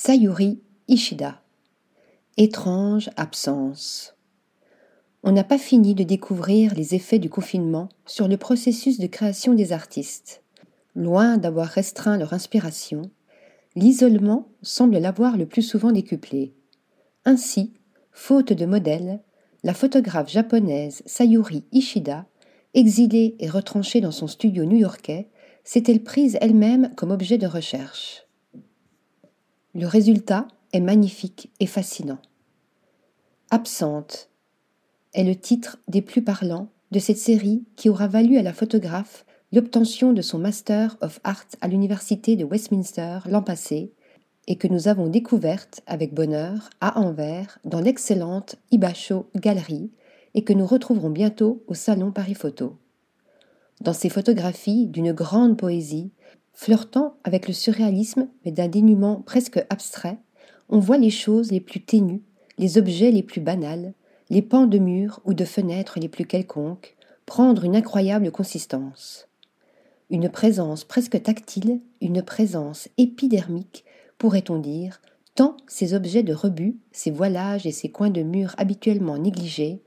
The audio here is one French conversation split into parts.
Sayuri Ishida. Étrange absence. On n'a pas fini de découvrir les effets du confinement sur le processus de création des artistes. Loin d'avoir restreint leur inspiration, l'isolement semble l'avoir le plus souvent décuplé. Ainsi, faute de modèles, la photographe japonaise Sayuri Ishida, exilée et retranchée dans son studio new-yorkais, s'est-elle prise elle-même comme objet de recherche. Le résultat est magnifique et fascinant. Absente est le titre des plus parlants de cette série qui aura valu à la photographe l'obtention de son Master of Art à l'Université de Westminster l'an passé et que nous avons découverte avec bonheur à Anvers dans l'excellente Ibacho Galerie et que nous retrouverons bientôt au Salon Paris Photo. Dans ces photographies d'une grande poésie, Flirtant avec le surréalisme, mais d'un dénuement presque abstrait, on voit les choses les plus ténues, les objets les plus banals, les pans de murs ou de fenêtres les plus quelconques, prendre une incroyable consistance. Une présence presque tactile, une présence épidermique, pourrait-on dire, tant ces objets de rebut, ces voilages et ces coins de murs habituellement négligés,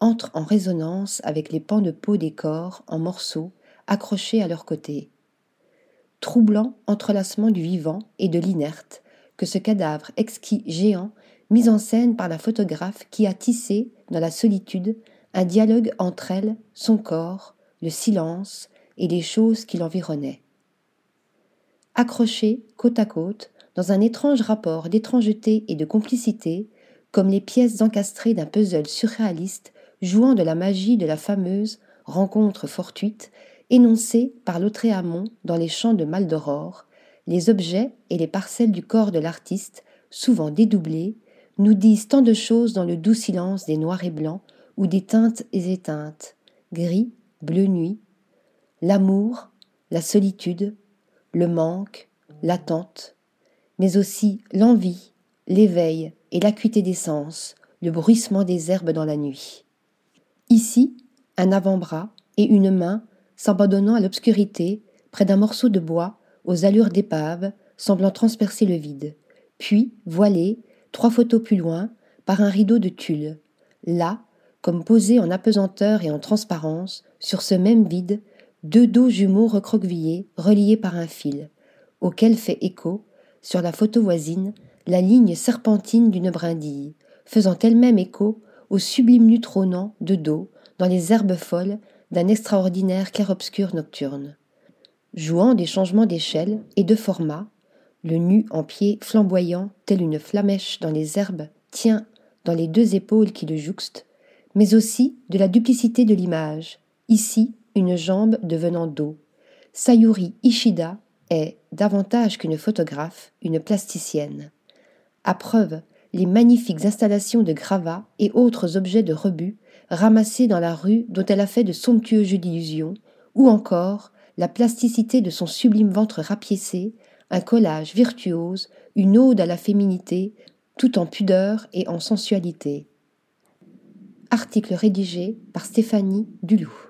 entrent en résonance avec les pans de peau des corps en morceaux accrochés à leurs côtés troublant entrelacement du vivant et de l'inerte, que ce cadavre exquis géant, mis en scène par la photographe qui a tissé, dans la solitude, un dialogue entre elle, son corps, le silence et les choses qui l'environnaient. Accrochés côte à côte, dans un étrange rapport d'étrangeté et de complicité, comme les pièces encastrées d'un puzzle surréaliste jouant de la magie de la fameuse rencontre fortuite énoncés par Lautréamont dans les chants de Maldoror, les objets et les parcelles du corps de l'artiste, souvent dédoublés, nous disent tant de choses dans le doux silence des noirs et blancs ou des teintes et éteintes, gris, bleu nuit, l'amour, la solitude, le manque, l'attente, mais aussi l'envie, l'éveil et l'acuité des sens, le bruissement des herbes dans la nuit. Ici, un avant-bras et une main s'abandonnant à l'obscurité, près d'un morceau de bois, aux allures d'épave, semblant transpercer le vide, puis voilé, trois photos plus loin, par un rideau de tulle. Là, comme posés en apesanteur et en transparence, sur ce même vide, deux dos jumeaux recroquevillés, reliés par un fil, auquel fait écho, sur la photo voisine, la ligne serpentine d'une brindille, faisant elle-même écho au sublime nu trônant de dos, dans les herbes folles, d'un extraordinaire clair-obscur nocturne. Jouant des changements d'échelle et de format, le nu en pied flamboyant tel une flamèche dans les herbes tient dans les deux épaules qui le jouxtent, mais aussi de la duplicité de l'image, ici une jambe devenant dos. Sayuri Ishida est, davantage qu'une photographe, une plasticienne. À preuve, les magnifiques installations de gravats et autres objets de rebut ramassée dans la rue dont elle a fait de somptueux jeux d'illusion, ou encore la plasticité de son sublime ventre rapiécé, un collage virtuose, une ode à la féminité, tout en pudeur et en sensualité. Article rédigé par Stéphanie Dulou.